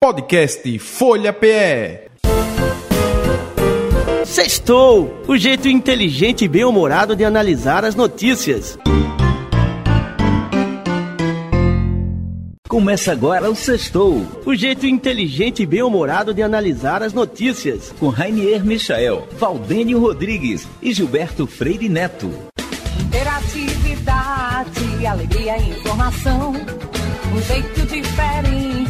Podcast Folha PE. Sextou, o jeito inteligente e bem-humorado de analisar as notícias. Começa agora o Sextou, o jeito inteligente e bem-humorado de analisar as notícias. Com Rainier Michael, Valdênio Rodrigues e Gilberto Freire Neto. Interatividade, alegria e informação. Um jeito diferente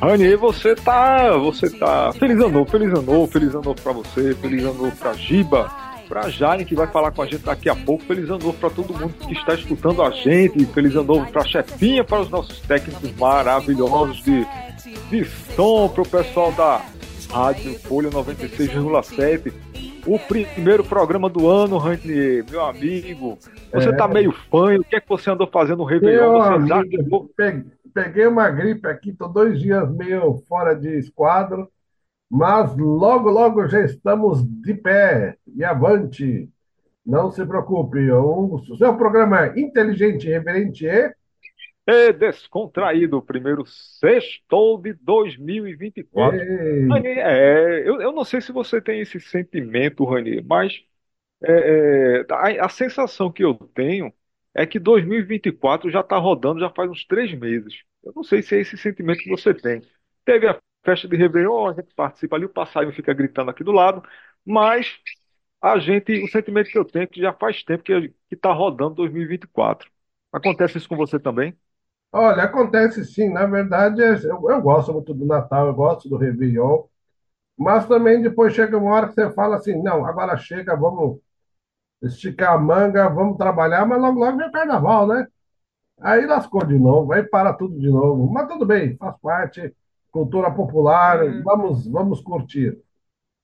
Rani, você tá. Você tá. Feliz ano novo, feliz ano novo, feliz ano novo pra você, feliz ano novo pra Giba, pra Jane, que vai falar com a gente daqui a pouco. Feliz ano novo pra todo mundo que está escutando a gente. Feliz ano novo pra chefinha, para os nossos técnicos maravilhosos de, de som, pro pessoal da Rádio Folha 96,7. O primeiro programa do ano, Rani, meu amigo. Você É. tá meio fanho. O que é que você andou fazendo no Réveillon? Meu Você já amigo, pe- peguei uma gripe aqui, tô dois dias meio fora de esquadro, mas logo, logo já estamos de pé e avante. Não se preocupe, o seu programa é inteligente, reverente e e descontraído, primeiro sextou de 2024. Ei, Rani, é, eu, eu não sei se você tem esse sentimento, Rani, mas é, é, a, a sensação que eu tenho é que 2024 já está rodando já faz uns três meses. Eu não sei se é esse sentimento que você tem. Teve a festa de Réveillon, a gente participa ali, o passarinho fica gritando aqui do lado, mas a gente, o sentimento que eu tenho é que já faz tempo que está rodando 2024. Acontece isso com você também? Olha, acontece sim, na verdade, é- eu, eu gosto muito do Natal, eu gosto do Réveillon, mas também depois chega uma hora que você fala assim, não, agora chega, vamos esticar a manga, vamos trabalhar, mas logo logo vem o carnaval, né? Aí lascou de novo, aí para tudo de novo. Mas tudo bem, faz parte, cultura popular, vamos, vamos curtir.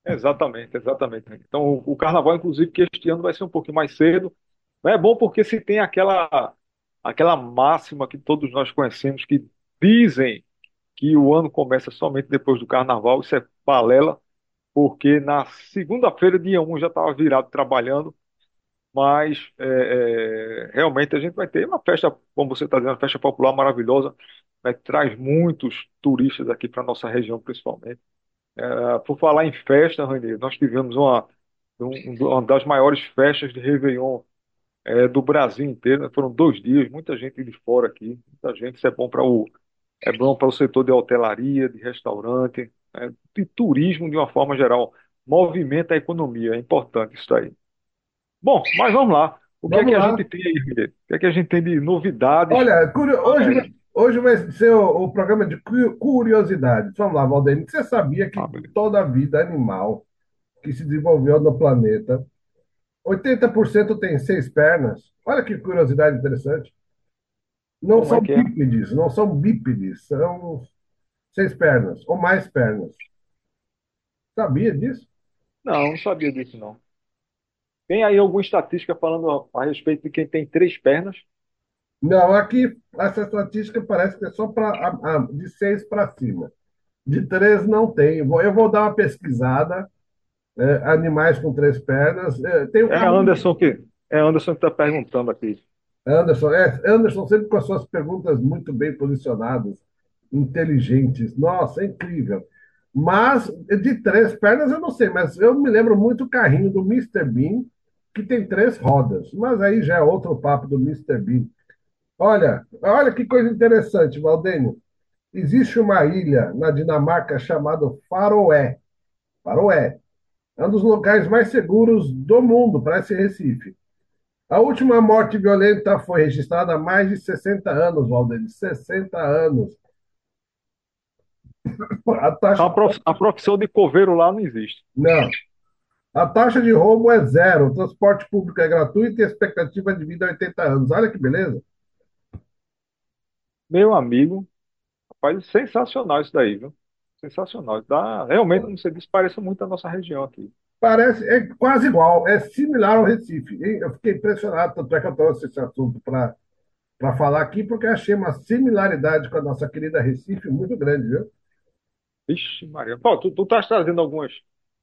Exatamente, exatamente. Então, o, o carnaval, inclusive, que este ano vai ser um pouquinho mais cedo. É bom porque se tem aquela, aquela máxima que todos nós conhecemos que dizem que o ano começa somente depois do carnaval, isso é balela, porque na segunda-feira, dia 1, eu já estava virado trabalhando, mas é, é, realmente a gente vai ter uma festa, como você está dizendo, uma festa popular maravilhosa, né, traz muitos turistas aqui para a nossa região, principalmente. Ah, Por falar em festa, Rani, nós tivemos uma, um- uma das maiores festas de Réveillon eh, do Brasil inteiro, né? Foram dois dias, muita gente de fora aqui, muita gente. Isso é bom para o, é bom para o setor de hotelaria, de restaurante, né? De turismo de uma forma geral. Movimenta a economia, é importante isso aí. Bom, mas vamos lá. O que é que a gente tem aí? O que é que a gente tem de novidades? Olha, curio- hoje, vai- hoje vai ser o, o programa de cu- curiosidades. Vamos lá, Valdeir. Você sabia que Ah, toda a vida animal que se desenvolveu no planeta, 80% tem seis pernas? Olha que curiosidade interessante. Não Como é são é? bípedes, não são bípedes, são seis pernas ou mais pernas. Sabia disso? Não, não sabia disso, não. Tem aí alguma estatística falando a, a respeito de quem tem três pernas? Não, aqui essa estatística parece que é só pra, de seis para cima. De três não tem. Eu vou dar uma pesquisada. é, animais com três pernas. É, tem o É Anderson que é Anderson que está perguntando aqui. Anderson, é, Anderson sempre com as suas perguntas muito bem posicionadas, inteligentes. Nossa, é incrível. Mas de três pernas eu não sei, mas eu me lembro muito o carrinho do Mr. Bean, que tem três rodas. Mas aí já é outro papo do Mr. Bean. Olha, olha que coisa interessante, Valdênio. Existe uma ilha na Dinamarca chamada Faroé. Faroé. É um dos locais mais seguros do mundo, parece Recife. A última morte violenta foi registrada há mais de 60 anos, Valdir. 60 anos. A taxa, A prof- a profissão de coveiro lá não existe. não. A taxa de roubo é zero, o transporte público é gratuito e a expectativa de vida é 80 anos. Olha que beleza. Meu amigo, rapaz, sensacional isso daí, viu? sensacional. Dá, realmente, como você disse, parece muito a nossa região aqui. Parece, é quase igual, é similar ao Recife. E Eu fiquei impressionado, tanto é que eu trouxe esse assunto para para falar aqui, porque achei uma similaridade com a nossa querida Recife muito grande, viu? Vixe, Maria. Pô, tu, tu estás trazendo algumas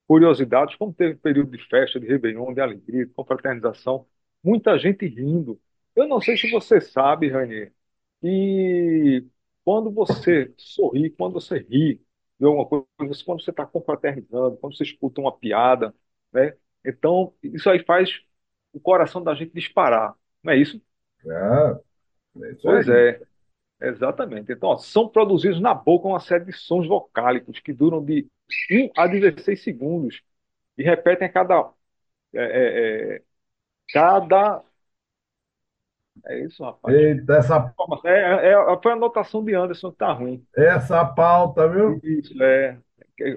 curiosidades, como teve período de festa, de Réveillon, de alegria, de confraternização, muita gente rindo. Eu não sei se você sabe, Rainer, que quando você sorri, quando você ri de alguma coisa, quando você está confraternizando, quando você escuta uma piada, né? Então, isso aí faz o coração da gente disparar, não é isso? Ah, é isso Pois é. Exatamente. Então, ó, são produzidos na boca uma série de sons vocálicos que duram de um a 16 segundos e repetem a cada. É, é, é, cada. É isso, rapaz. Eita, essa, É, é, é- foi a anotação de Anderson que tá ruim. essa pauta, viu? Isso, é.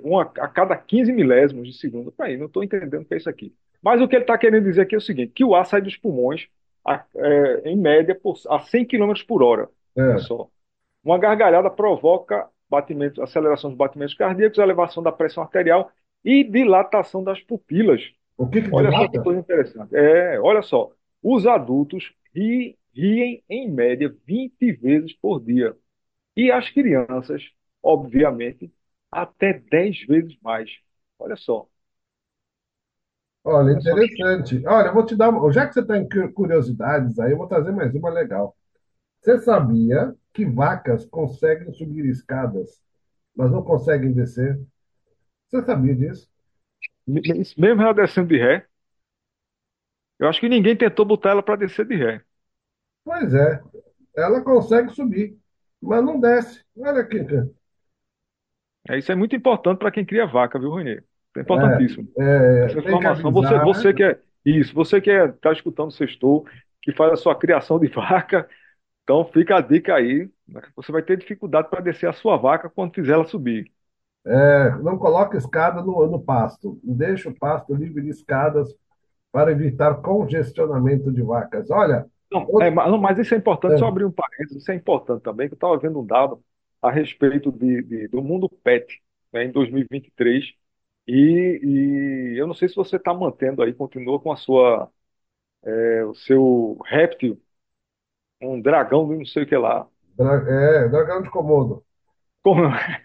Uma, a cada 15 milésimos de segundo. Peraí, não estou entendendo o que é isso aqui. Mas o que ele está querendo dizer aqui é o seguinte: que o ar sai dos pulmões a- é, em média por, a 100 quilômetros por hora. É. só. Uma gargalhada provoca batimentos, aceleração dos batimentos cardíacos, elevação da pressão arterial e dilatação das pupilas. O que que Olha só que coisa interessante. É, olha só. Os adultos ri- riem em média 20 vezes por dia. E as crianças, obviamente, até 10 vezes mais. Olha só. Olha, interessante. Olha, eu vou te dar, já que você está em cu- curiosidades aí, eu vou trazer mais uma legal. Você sabia que vacas conseguem subir escadas, mas não conseguem descer? Você sabia disso? mesmo ela descendo de ré, eu acho que ninguém tentou botar ela para descer de ré. Pois é, ela consegue subir, mas não desce. Olha aqui. É, isso é muito importante para quem cria vaca, viu, Renê? É importantíssimo. É, é, Essa tem que informação. Você, avisar. você que é isso, você que está escutando o Sextou, que faz a sua criação de vaca, então fica a dica aí. né? Você vai ter dificuldade para descer a sua vaca quando fizer ela subir. É, não coloque escada no, no pasto. Deixe o pasto livre de escadas para evitar congestionamento de vacas. Olha, Não, é, outro- mas, não, mas isso é importante, só é, abrir um parênteses, isso é importante também, que eu estava vendo um dado a respeito de, de- do mundo pet, né, em 2023, e, e eu não sei se você está mantendo aí, continua com a sua, é, o seu réptil, um dragão de não sei o que lá. dra- é, dragão de Komodo. Como,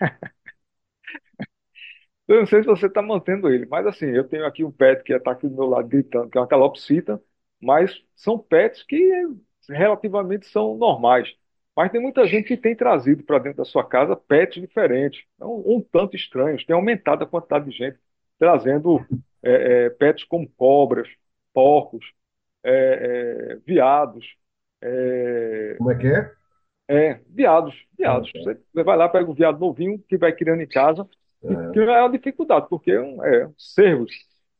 Eu não sei se você está mantendo ele, mas assim, eu tenho aqui um pet que está aqui do meu lado gritando, que é uma calopsita, mas são pets que relativamente são normais. Mas tem muita gente que tem trazido para dentro da sua casa pets diferentes, um, um tanto estranhos. Tem aumentado a quantidade de gente trazendo é, é, pets como cobras, porcos, é, é, veados, é, Como é que é? é, veados, Ah, veados. tá. Você vai lá, pega um veado novinho que vai criando em casa, É, que é uma dificuldade, porque é um, é, cervos,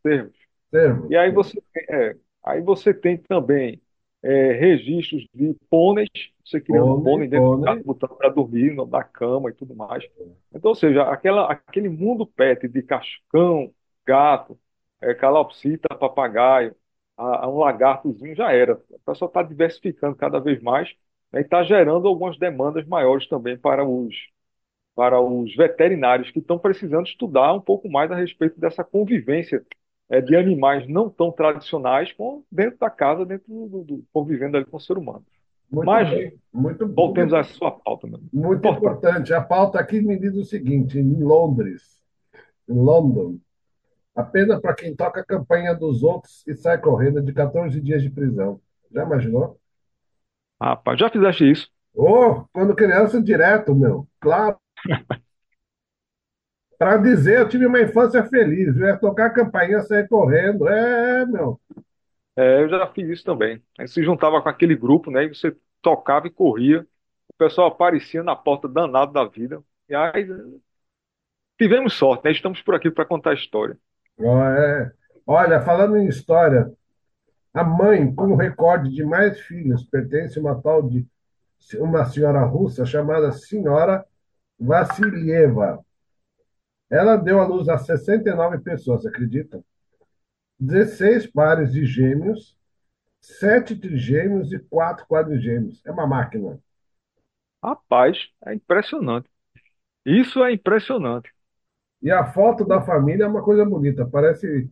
cervos. cervo. E aí você, tem- é, aí você tem também é, registros de pôneis, você criando Pônei, pônei dentro de casa, pônei. botando para dormir na cama e tudo mais. Então, ou seja, aquela, aquele mundo pet de cachorro, gato, é, calopsita, papagaio, a, a um lagartozinho já era. O pessoal está diversificando cada vez mais, né, e está gerando algumas demandas maiores também para os para os veterinários que estão precisando estudar um pouco mais a respeito dessa convivência eh, de animais não tão tradicionais com dentro da casa, dentro do, do- convivendo ali com o ser humano. Muito Mas bem. Muito, voltemos à sua pauta, meu muito Importante. importante. A pauta aqui me diz o seguinte: em Londres, em London, apenas para quem toca a campanha dos outros e sai correndo de 14 dias de prisão. Já imaginou? Rapaz, já fizeste isso? Ô, quando criança, direto, meu. Claro. Para dizer, eu tive uma infância feliz. Eu ia tocar a campainha, sair correndo. É, meu. É, eu já fiz isso também. Aí se juntava com aquele grupo, né? E você tocava e corria. O pessoal aparecia na porta danado da vida. E aí tivemos sorte, né? Estamos por aqui para contar a história. É. Olha, falando em história, a mãe com o recorde de mais filhos pertence a uma tal de uma senhora russa chamada Senhora Vassilieva. Ela deu à luz a 69 pessoas, acredita? 16 pares de gêmeos, 7 trigêmeos e 4 quadrigêmeos. É uma máquina. Rapaz, é impressionante. Isso é impressionante. E a foto da família é uma coisa bonita, parece,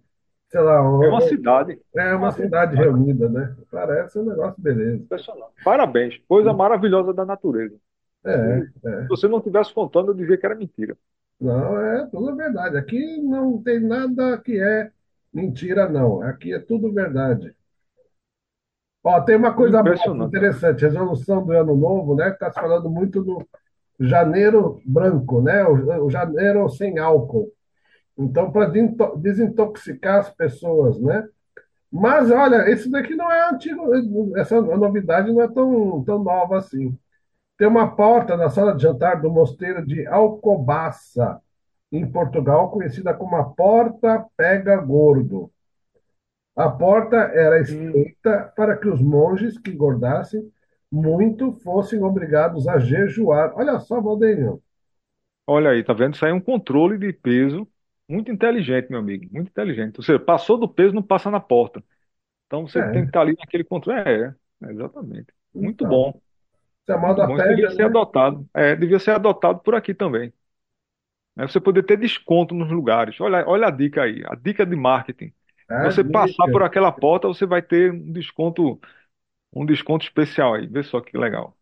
sei lá, É uma um- cidade. é uma cidade reunida, né? Parece um negócio beleza. Impressionante. Parabéns. Coisa maravilhosa da natureza. É, Se você não estivesse contando, eu dizia que era mentira. não, é tudo verdade. Aqui não tem nada que é mentira, não. Aqui é tudo verdade. Ó, tem uma coisa interessante, resolução do ano novo, né? Está se falando muito do janeiro branco, né? O, o janeiro sem álcool. Então, para desintoxicar as pessoas, né? Mas, olha, esse daqui não é antigo, essa novidade não é tão, tão nova assim. Tem uma porta na sala de jantar do mosteiro de Alcobaça, em Portugal, conhecida como a Porta Pega Gordo. A porta era estreita para que os monges que engordassem muito fossem obrigados a jejuar. Olha só, Valdenio. Olha aí, tá vendo? Isso aí é um controle de peso muito inteligente, meu amigo. Muito inteligente. Ou seja, passou do peso, não passa na porta. Então você tem que É, estar ali naquele controle. É, é, exatamente. Muito então, bom. é Muito bom. Isso devia ser né? adotado. É, devia ser adotado por aqui também. Né? Você poder ter desconto nos lugares. Olha, olha a dica aí. A dica de marketing. É, Você passar por dica. aquela porta, você vai ter um desconto, um desconto especial aí. Vê só que legal.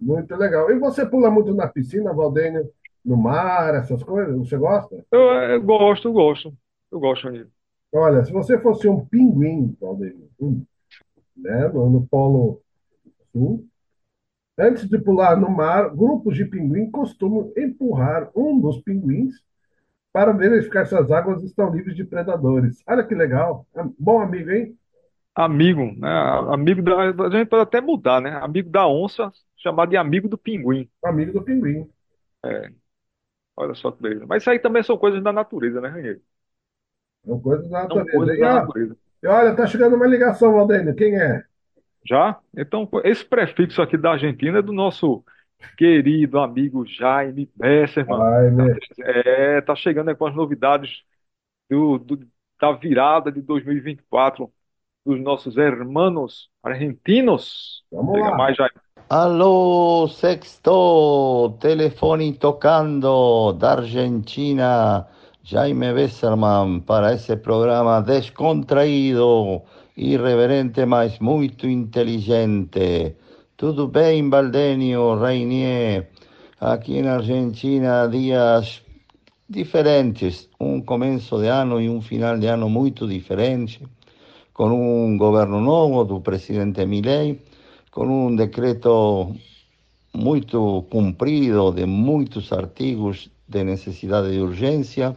Muito legal. E você pula muito na piscina, Valdenio? No mar, essas coisas? Você gosta? Eu, eu gosto, eu gosto. Eu gosto, Anil. Olha, se você fosse um pinguim, Valdenio, um, né, no, no Polo Sul, antes de pular no mar, grupos de pinguim costumam empurrar um dos pinguins para verificar se as águas estão livres de predadores. Olha que legal. É Bom amigo, hein? Amigo, né? Amigo da. A gente pode até mudar, né? Amigo da onça, chamado de amigo do pinguim. Amigo do pinguim. É, olha só que beleza. Mas isso aí também são coisas da natureza, né, Ranheiro? É uma coisa da São natureza. coisas E, da ó, natureza. e olha, tá chegando uma ligação, Valdenio. Quem é? Já? Então, esse prefixo aqui da Argentina é do nosso querido amigo Jaime Besserman. Ai, né? é, tá chegando aí com as novidades do, do- da virada de 2024 dos nossos hermanos argentinos. Vamos Chega lá. mais, Jaime. Aló, sexto, telefone tocando da Argentina, Jaime Besserman, para ese programa descontraído, irreverente, mas muito inteligente. Tudo bem, Valdenio, Reinier? Aqui na Argentina, dias diferentes, um começo de ano e um final de ano muito diferente, com um governo novo do presidente Milei, com um decreto muito cumprido de muitos artigos de necessidade de urgência,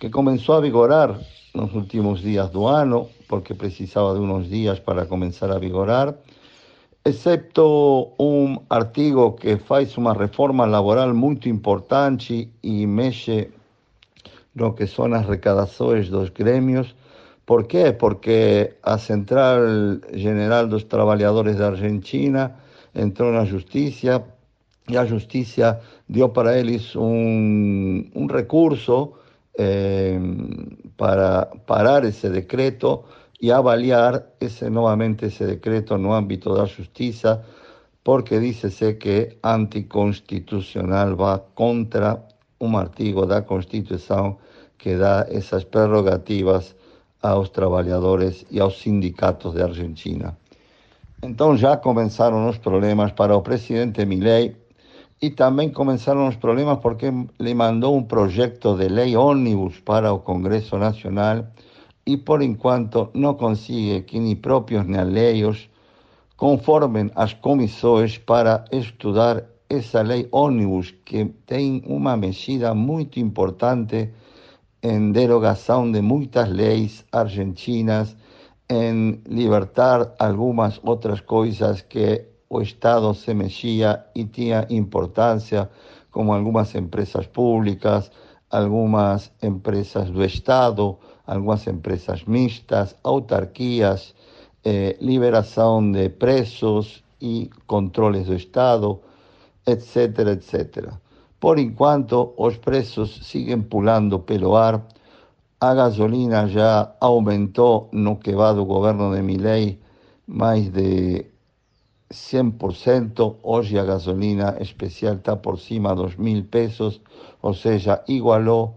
que começou a vigorar nos últimos dias do ano, porque precisava de uns dias para começar a vigorar, excepto um artigo que faz uma reforma laboral muito importante e mexe no que son as arrecadações dos gremios. Por quê? Porque a Central General dos Trabalhadores da Argentina entrou na Justiça e a Justiça deu para eles um, um recurso eh, para parar esse decreto e avaliar esse, novamente esse decreto no âmbito da Justiça, porque dice-se que anticonstitucional va contra um artigo da Constituição que dá essas prerrogativas aos trabalhadores e aos sindicatos de Argentina. Então já começaram os problemas para o presidente Milei e também começaram os problemas porque lhe mandou um projeto de lei ônibus para o Congresso Nacional e por enquanto não consegue que nem próprios nem alheios conformem as comissões para estudar essa lei ônibus que tem uma mexida muito importante em derogação de muitas leis argentinas, em libertar algumas outras coisas que o Estado se mexia e tinha importância, como algumas empresas públicas, algumas empresas do Estado, algumas empresas mistas, autarquias, eh, liberação de preços e controles do Estado, etc., etc. Por enquanto, os preços siguen pulando pelo ar. A gasolina já aumentou no que va do governo de Milei mais de 100%, hoje a gasolina especial está por cima de 2 mil pesos, ou seja, igualou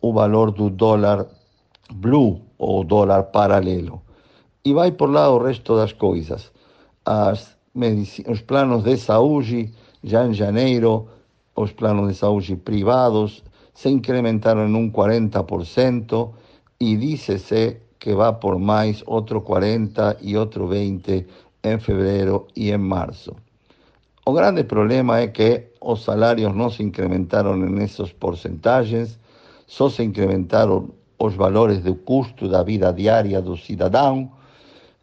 o valor do dólar blue ou dólar paralelo. E vai por lá o resto das coisas. As os planos de saúde, já em janeiro, os planos de saúde privados se incrementaram em um 40% e diz-se que vai por mais outro 40 e outro 20 em fevereiro e em março. O grande problema é que os salários não se incrementaram nessas porcentagens, só se incrementaram os valores do custo da vida diária do cidadão,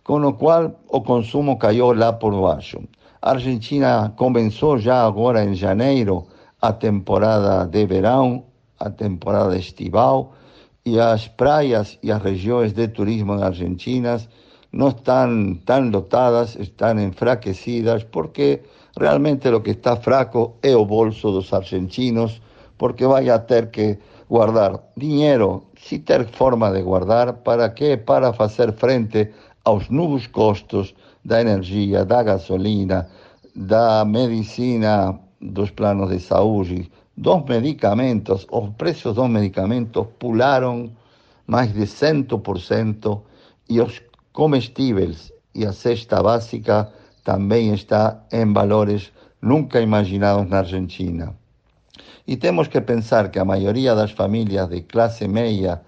com o qual o consumo caiu lá por baixo. Argentina começou já agora em janeiro a temporada de verão, a temporada estival, e as praias e as regiões de turismo da Argentina não estão tão lotadas, estão enfraquecidas, porque realmente o que está fraco é o bolso dos argentinos, porque vai a ter que guardar dinheiro, se ter forma de guardar, para quê? Para fazer frente aos novos custos da energia, da gasolina, da medicina, dos planos de saúde, dos medicamentos, os preços dos medicamentos pularam mais de 100% e os comestíveis e a cesta básica também está em valores nunca imaginados na Argentina. E temos que pensar que a maioria das famílias de classe média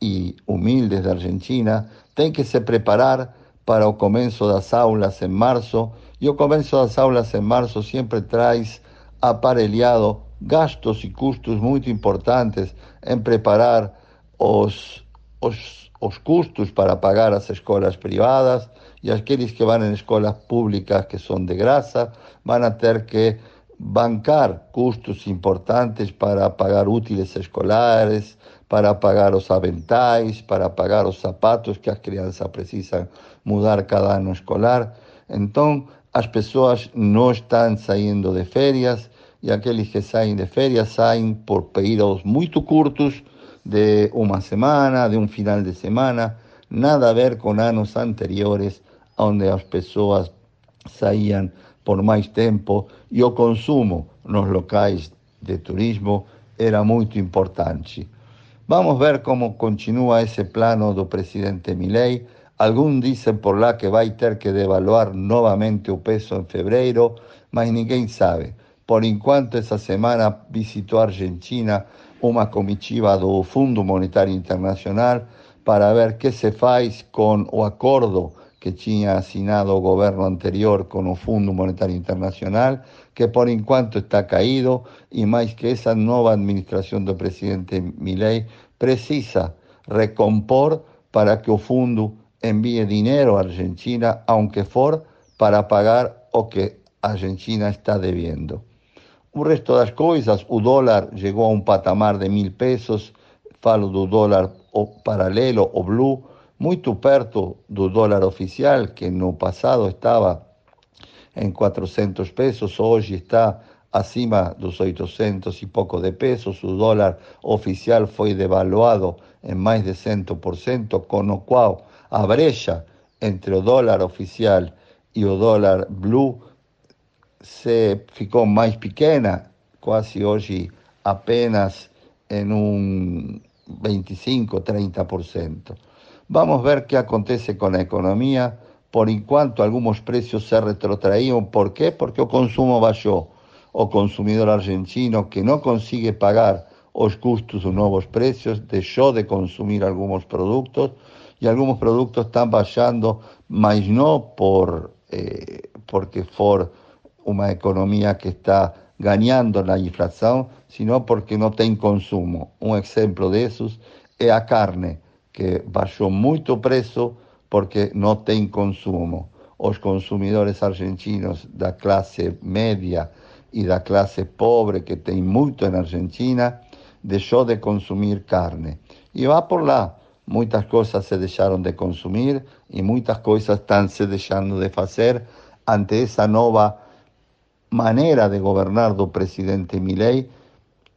e humildes da Argentina tem que se preparar para o começo das aulas em março, e o começo das aulas em março sempre traz aparelhado gastos e custos muito importantes em preparar os, os, os custos para pagar as escolas privadas e aqueles que vão em escolas públicas que são de graça vão a ter que bancar custos importantes para pagar útiles escolares, para pagar os aventais, para pagar os sapatos que as crianças precisam mudar cada ano escolar. Então, as pessoas não estão saindo de férias e aqueles que saem de férias saem por períodos muito curtos, de uma semana, de um final de semana, nada a ver com anos anteriores, onde as pessoas saíam por mais tempo e o consumo nos locais de turismo era muito importante. Vamos ver como continua esse plano do presidente Milei. Alguns dizem por lá que vai ter que devaluar novamente o peso em fevereiro, mas ninguém sabe. Por enquanto, essa semana visitou a Argentina uma comitiva do Fundo Monetário Internacional para ver que se faz com o acordo que tinha assinado o governo anterior com o Fundo Monetário Internacional, que por enquanto está caído, e mais que essa nova administração do presidente Milei precisa recompor para que o fundo envíe dinheiro à Argentina, aunque for para pagar o que a Argentina está devendo. O resto das coisas, o dólar chegou a um patamar de mil pesos, falo do dólar paralelo, o blue, muito perto do dólar oficial, que no passado estava em 400 pesos, hoje está acima dos 800 e pouco de pesos. O dólar oficial foi devaluado em mais de 100%, com o qual a brecha entre o dólar oficial e o dólar blue se ficou mais pequena, quase hoje apenas em um 25, 30%. Vamos ver qué acontece con la economía. Por enquanto, algunos precios se retrotraían. ¿Por qué? Porque el consumo bajó. O consumidor argentino que no consigue pagar los custos de nuevos precios dejó de consumir algunos productos y algunos productos están bajando, mas no por, eh, porque for una economía que está ganando la inflación, sino porque no tiene consumo. Un ejemplo de esos es la carne que bajó mucho precio porque no tiene consumo. Los consumidores argentinos da clase media y da clase pobre que tem mucho en Argentina dejó de consumir carne. Y va por lá. Muchas cosas se dejaron de consumir y muchas cosas están se dejando de hacer ante esa nueva manera de gobernar do presidente Milei,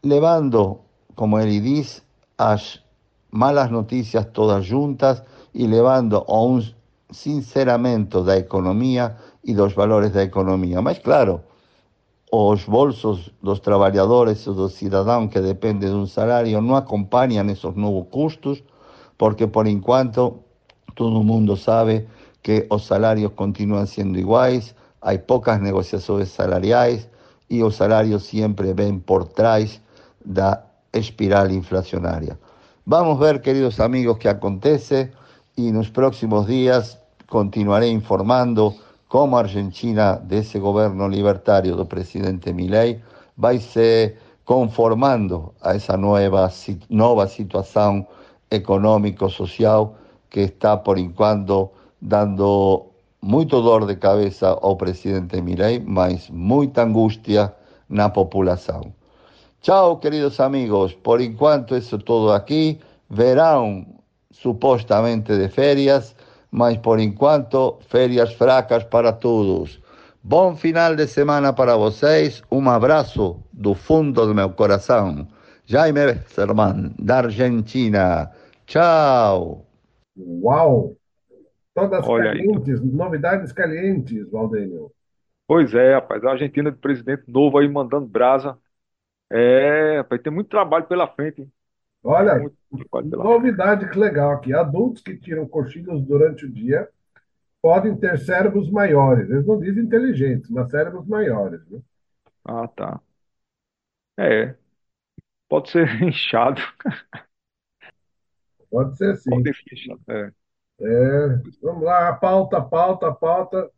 levando, como él dice, as malas noticias todas juntas y levando a un sinceramento da economía e dos valores da economia. Mas, claro, os bolsos dos trabalhadores e dos cidadãos que dependem de um salário não acompanham esses novos custos, porque, por enquanto, todo mundo sabe que os salários continuam sendo iguais, há poucas negociações salariais e os salários sempre vêm por trás da espiral inflacionária. Vamos ver, queridos amigos, qué acontece y en los próximos días continuaré informando cómo Argentina, de ese gobierno libertario del presidente Milei, va a se conformando a esa nueva, nueva situación económico-social que está por enquanto dando mucho dolor de cabeza ao presidente Milei, mas muita angustia na população. Chao, queridos amigos. Por enquanto, eso todo aquí. Verán supostamente de férias, mas por enquanto, férias fracas para todos. Bom final de semana para vocês. Um abraço do fundo do meu coração. Jaime Besserman, da Argentina. Tchau. Uau! Todas Olha calientes, aí. novidades calientes, Valdênio. Pois é, rapaz. A Argentina de presidente novo aí mandando brasa é, vai ter muito trabalho pela frente. Olha, novidade que legal aqui. Adultos que tiram cochilos durante o dia podem ter cérebros maiores. Eles não dizem inteligentes, mas cérebros maiores. Né? Ah, tá. É. Pode ser inchado. Pode ser sim. Pode ser inchado, é. É, vamos lá, pauta, pauta, pauta.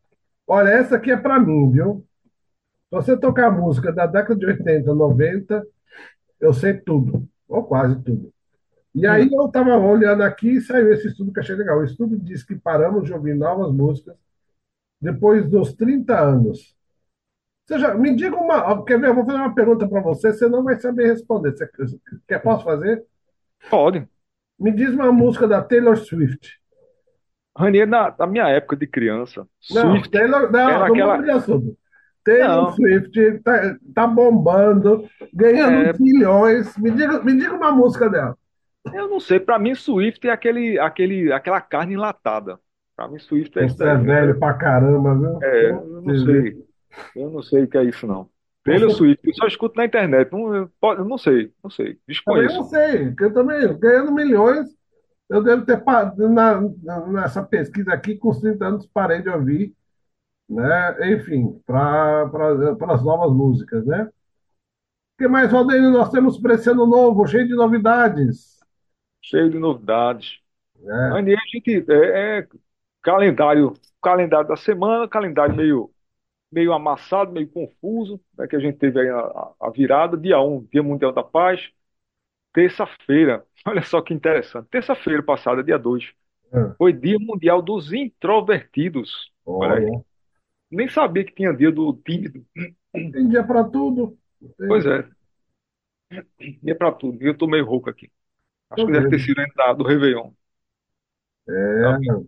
Olha, essa aqui é para mim, viu? você tocar música da década de 80, 90, eu sei tudo, ou quase tudo. E aí eu estava olhando aqui e saiu esse estudo que achei legal. O estudo diz que paramos de ouvir novas músicas depois dos 30 anos. Já, me diga uma. Quer ver? Eu vou fazer uma pergunta para você, você não vai saber responder. Você quer, posso fazer? Pode. Me diz uma música da Taylor Swift. Ranier, na, na minha época de criança, não, Swift Taylor, não, era aquela... de assunto. Taylor Não. Swift tá, tá bombando, ganhando é... milhões. Me diga, me diga uma música dela. Eu não sei, para mim Swift é aquele, aquele, aquela carne enlatada. Para mim Swift é Você é velho pra caramba, viu? É, eu não sei. Eu não sei o que é isso não. Taylor. Swift, eu só escuto na internet. Não, eu, não sei, não sei. Desconheço. Eu não sei, eu também, ganhando milhões, eu devo ter na, nessa pesquisa aqui, com 30 anos, parei de ouvir né? Enfim, para pra, as novas músicas, né? O que mais, Valdeiro, nós temos para esse ano novo, cheio de novidades. Cheio de novidades. É. a gente é, é, calendário, calendário da semana, calendário meio, meio amassado, meio confuso, né, que a gente teve aí a, a virada, dia 1, Dia Mundial da Paz, terça-feira, olha só que interessante, terça-feira passada, dia 2, é. foi Dia Mundial dos Introvertidos. Olha aí. Nem sabia que tinha dia do tímido. Tem dia para tudo. Tem. Pois é. Dia para tudo. Eu tô meio rouco aqui. Acho Tô que deve ter sido ainda do Réveillon. É. Tá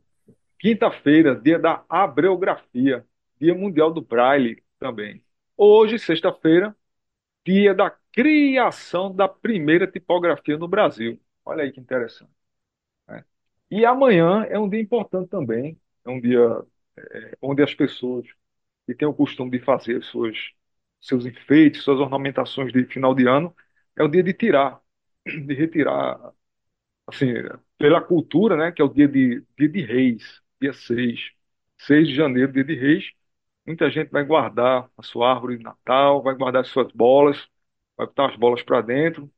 Quinta-feira, dia da abreografia. Dia Mundial do Braille também. Hoje, sexta-feira, dia da criação da primeira tipografia no Brasil. Olha aí que interessante. É. E amanhã é um dia importante também. É um dia é, onde as pessoas que têm o costume de fazer suas, seus enfeites, suas ornamentações de final de ano, é o dia de tirar, de retirar, assim, pela cultura, né, que é o dia de, dia de reis, dia 6, 6 de janeiro, dia de reis, muita gente vai guardar a sua árvore de Natal, vai guardar as suas bolas, vai botar as bolas para dentro,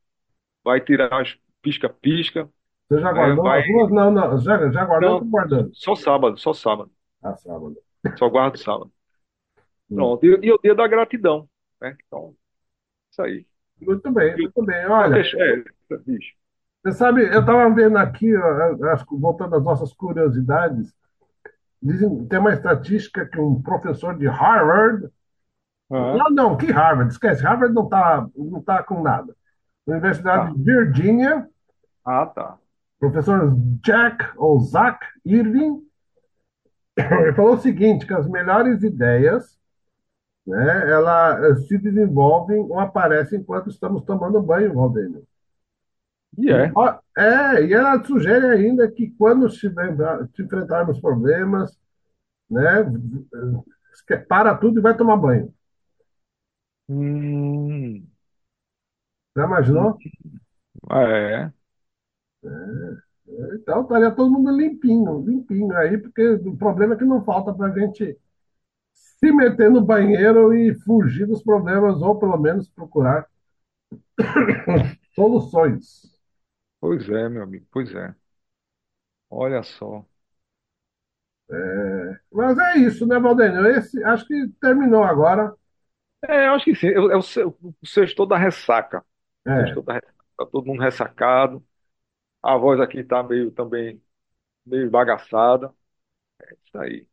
vai tirar as pisca-pisca. Você já guardou vai... as duas? Não, não, já, já guardou não, guardando? Só sábado, só sábado. Ah, sábado. Só guardo sábado. Hum. Pronto. E, e o dia da gratidão. Né? Então, isso aí. Muito bem, muito bem. Olha, é, você sabe, eu estava vendo aqui, voltando às nossas curiosidades, dizem, tem uma estatística que um professor de Harvard. Uhum. Não, não, que Harvard? Esquece, Harvard não está não tá com nada. Universidade tá. de Virgínia. Ah, tá. Professor Jack ou Zach Irving ele falou o seguinte, que as melhores ideias, né, ela eh, se desenvolvem ou aparecem enquanto estamos tomando banho, Valdênio. E é. É, e ela sugere ainda que quando se enfrentarmos problemas, né, para tudo e vai tomar banho. Hum, Já imaginou? é. Então estaria todo mundo limpinho, limpinho aí, porque o problema é que não falta para a gente se meter no banheiro e fugir dos problemas, ou pelo menos procurar soluções. Pois é, meu amigo, pois é. Olha só. Mas é isso, né, Valdênio? Esse, acho que terminou agora. É, eu acho que sim. É, o é o se- o sexto da ressaca. É, sextou da ressaca. Tá todo mundo ressacado. A voz aqui tá meio também meio bagaçada. É isso aí.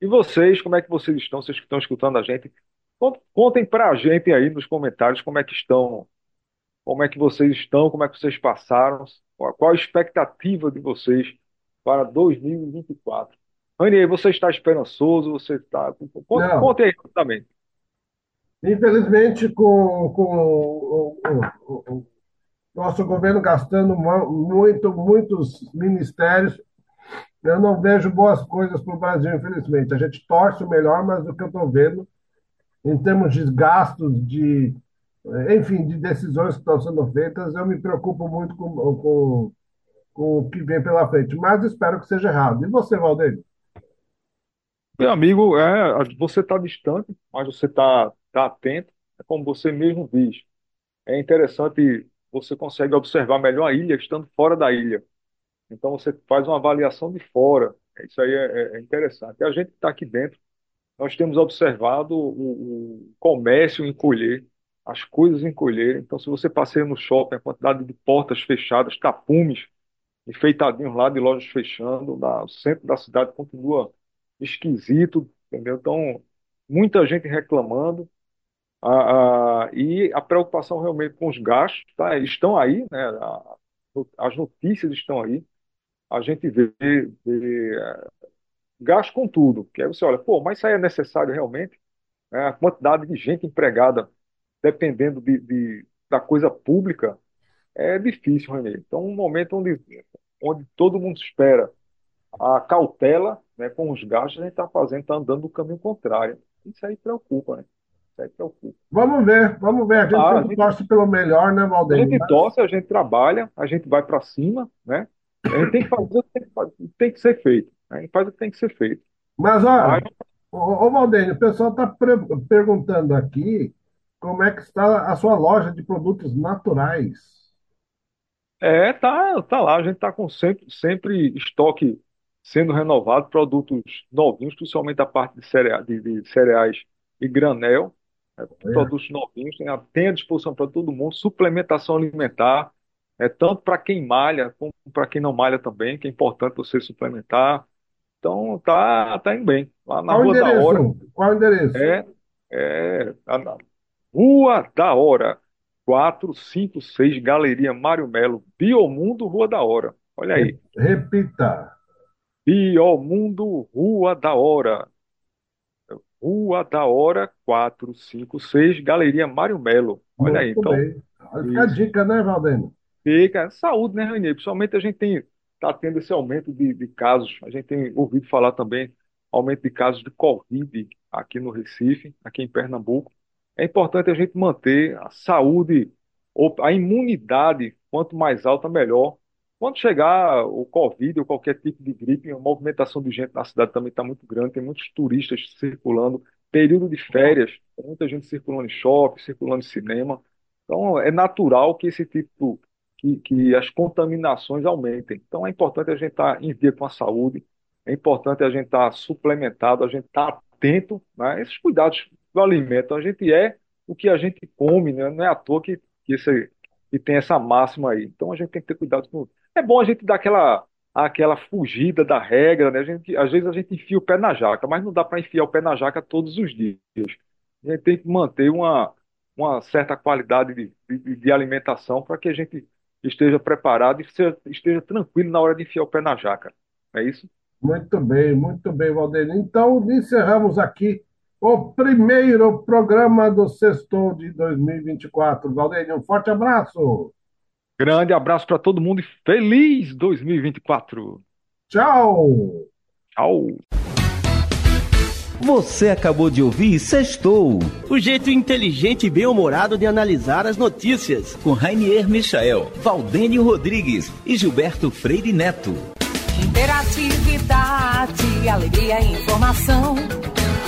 E vocês, como é que vocês estão? Vocês que estão escutando a gente? Con- Contem pra gente aí nos comentários como é que estão, como é que vocês estão, como é que vocês passaram, qual a expectativa de vocês para 2024. Ranier, você está esperançoso? Você está. Conte, não. conte aí também. Infelizmente, com, com o, o- o- nosso governo gastando mu- muito, muitos ministérios, eu não vejo boas coisas para o Brasil, infelizmente. A gente torce o melhor, mas o que eu estou vendo, em termos de gastos, de, enfim, de decisões que estão sendo feitas, eu me preocupo muito com, com, com o que vem pela frente. Mas espero que seja errado. E você, Valdeir? Meu amigo, é, você está distante, mas você está tá atento. É como você mesmo diz. É interessante, você consegue observar melhor a ilha estando fora da ilha. Então você faz uma avaliação de fora. Isso aí é, é- é interessante. E a gente que está aqui dentro, nós temos observado o, o comércio encolher, as coisas encolherem. Então, se você passeia no shopping, a quantidade de portas fechadas, tapumes enfeitadinhos lá de lojas fechando, na- o centro da cidade continua esquisito, entendeu? Então, muita gente reclamando. E a preocupação realmente com os gastos, tá? Estão aí, né? A- as notícias estão aí. A gente vê, vê eh, gasto com tudo. Que aí você olha, pô, mas isso aí é necessário realmente? né? A quantidade de gente empregada, dependendo de, de- da coisa pública, é difícil, Renê. Então, um momento onde, onde todo mundo espera a cautela, né, com os gastos, a gente está fazendo, está andando no caminho contrário. Isso aí preocupa, né? Isso aí preocupa. Vamos ver, vamos ver. A gente Ah, a gente- torce pelo melhor, né, A Valdeir? gente torce, a gente trabalha, a gente vai para cima, né? A gente tem que fazer o que tem que ser feito. né? A gente faz o que tem que ser feito. Mas, olha, Mas, ô, ô Valdeir, o pessoal está perguntando aqui como é que está a sua loja de produtos naturais. é, tá, tá lá, a gente tá com sempre, sempre estoque sendo renovado, produtos novinhos, principalmente a parte de cereais, de, de cereais e granel, né? produtos novinhos, tem, a- tem à disposição para todo mundo, suplementação alimentar, é, tanto para quem malha, como para quem não malha também, que é importante você suplementar. Então tá, tá indo bem. Lá na Qual o Rua da Hora, endereço? Qual o endereço? é, é a- Rua da Hora, 456, Galeria Mário Melo, Biomundo, Rua da Hora. Olha aí, Repita. Biomundo, Rua da Hora. Rua da Hora, 456, Galeria Mário Melo. Olha aí, Muito então bem. Olha, Fica a dica, né, Valdeir? Fica. Saúde, né, Rainha? Principalmente a gente tem, tá tendo esse aumento de, de casos. A gente tem ouvido falar também aumento de casos de Covid aqui no Recife, aqui em Pernambuco. É importante a gente manter a saúde, a imunidade, quanto mais alta, melhor. Quando chegar o Covid ou qualquer tipo de gripe, a movimentação de gente na cidade também está muito grande, tem muitos turistas circulando, período de férias, muita gente circulando em shopping, circulando em cinema. Então, é natural que esse tipo que, que as contaminações aumentem. Então é importante a gente estar em dia com a saúde, é importante a gente estar suplementado, a gente estar atento, né? Esses cuidados do alimento. A gente é o que a gente come, né? Não é à toa que, que, esse, que tem essa máxima aí. Então a gente tem que ter cuidado com. É bom a gente dar aquela, aquela fugida da regra, né? A gente, às vezes a gente enfia o pé na jaca, mas não dá para enfiar o pé na jaca todos os dias. A gente tem que manter uma, uma certa qualidade de, de, de alimentação para que a gente esteja preparado e seja- esteja tranquilo na hora de enfiar o pé na jaca. É isso? Muito bem, muito bem, Valdeir. Então, encerramos aqui o primeiro programa do Sextou de 2024. Valdeir, um forte abraço. Grande abraço para todo mundo e feliz 2024. Tchau. Tchau. Você acabou de ouvir Sextou. O jeito inteligente e bem-humorado de analisar as notícias. Com Rainier Michael, Valdênio Rodrigues e Gilberto Freire Neto. Interatividade, alegria e informação.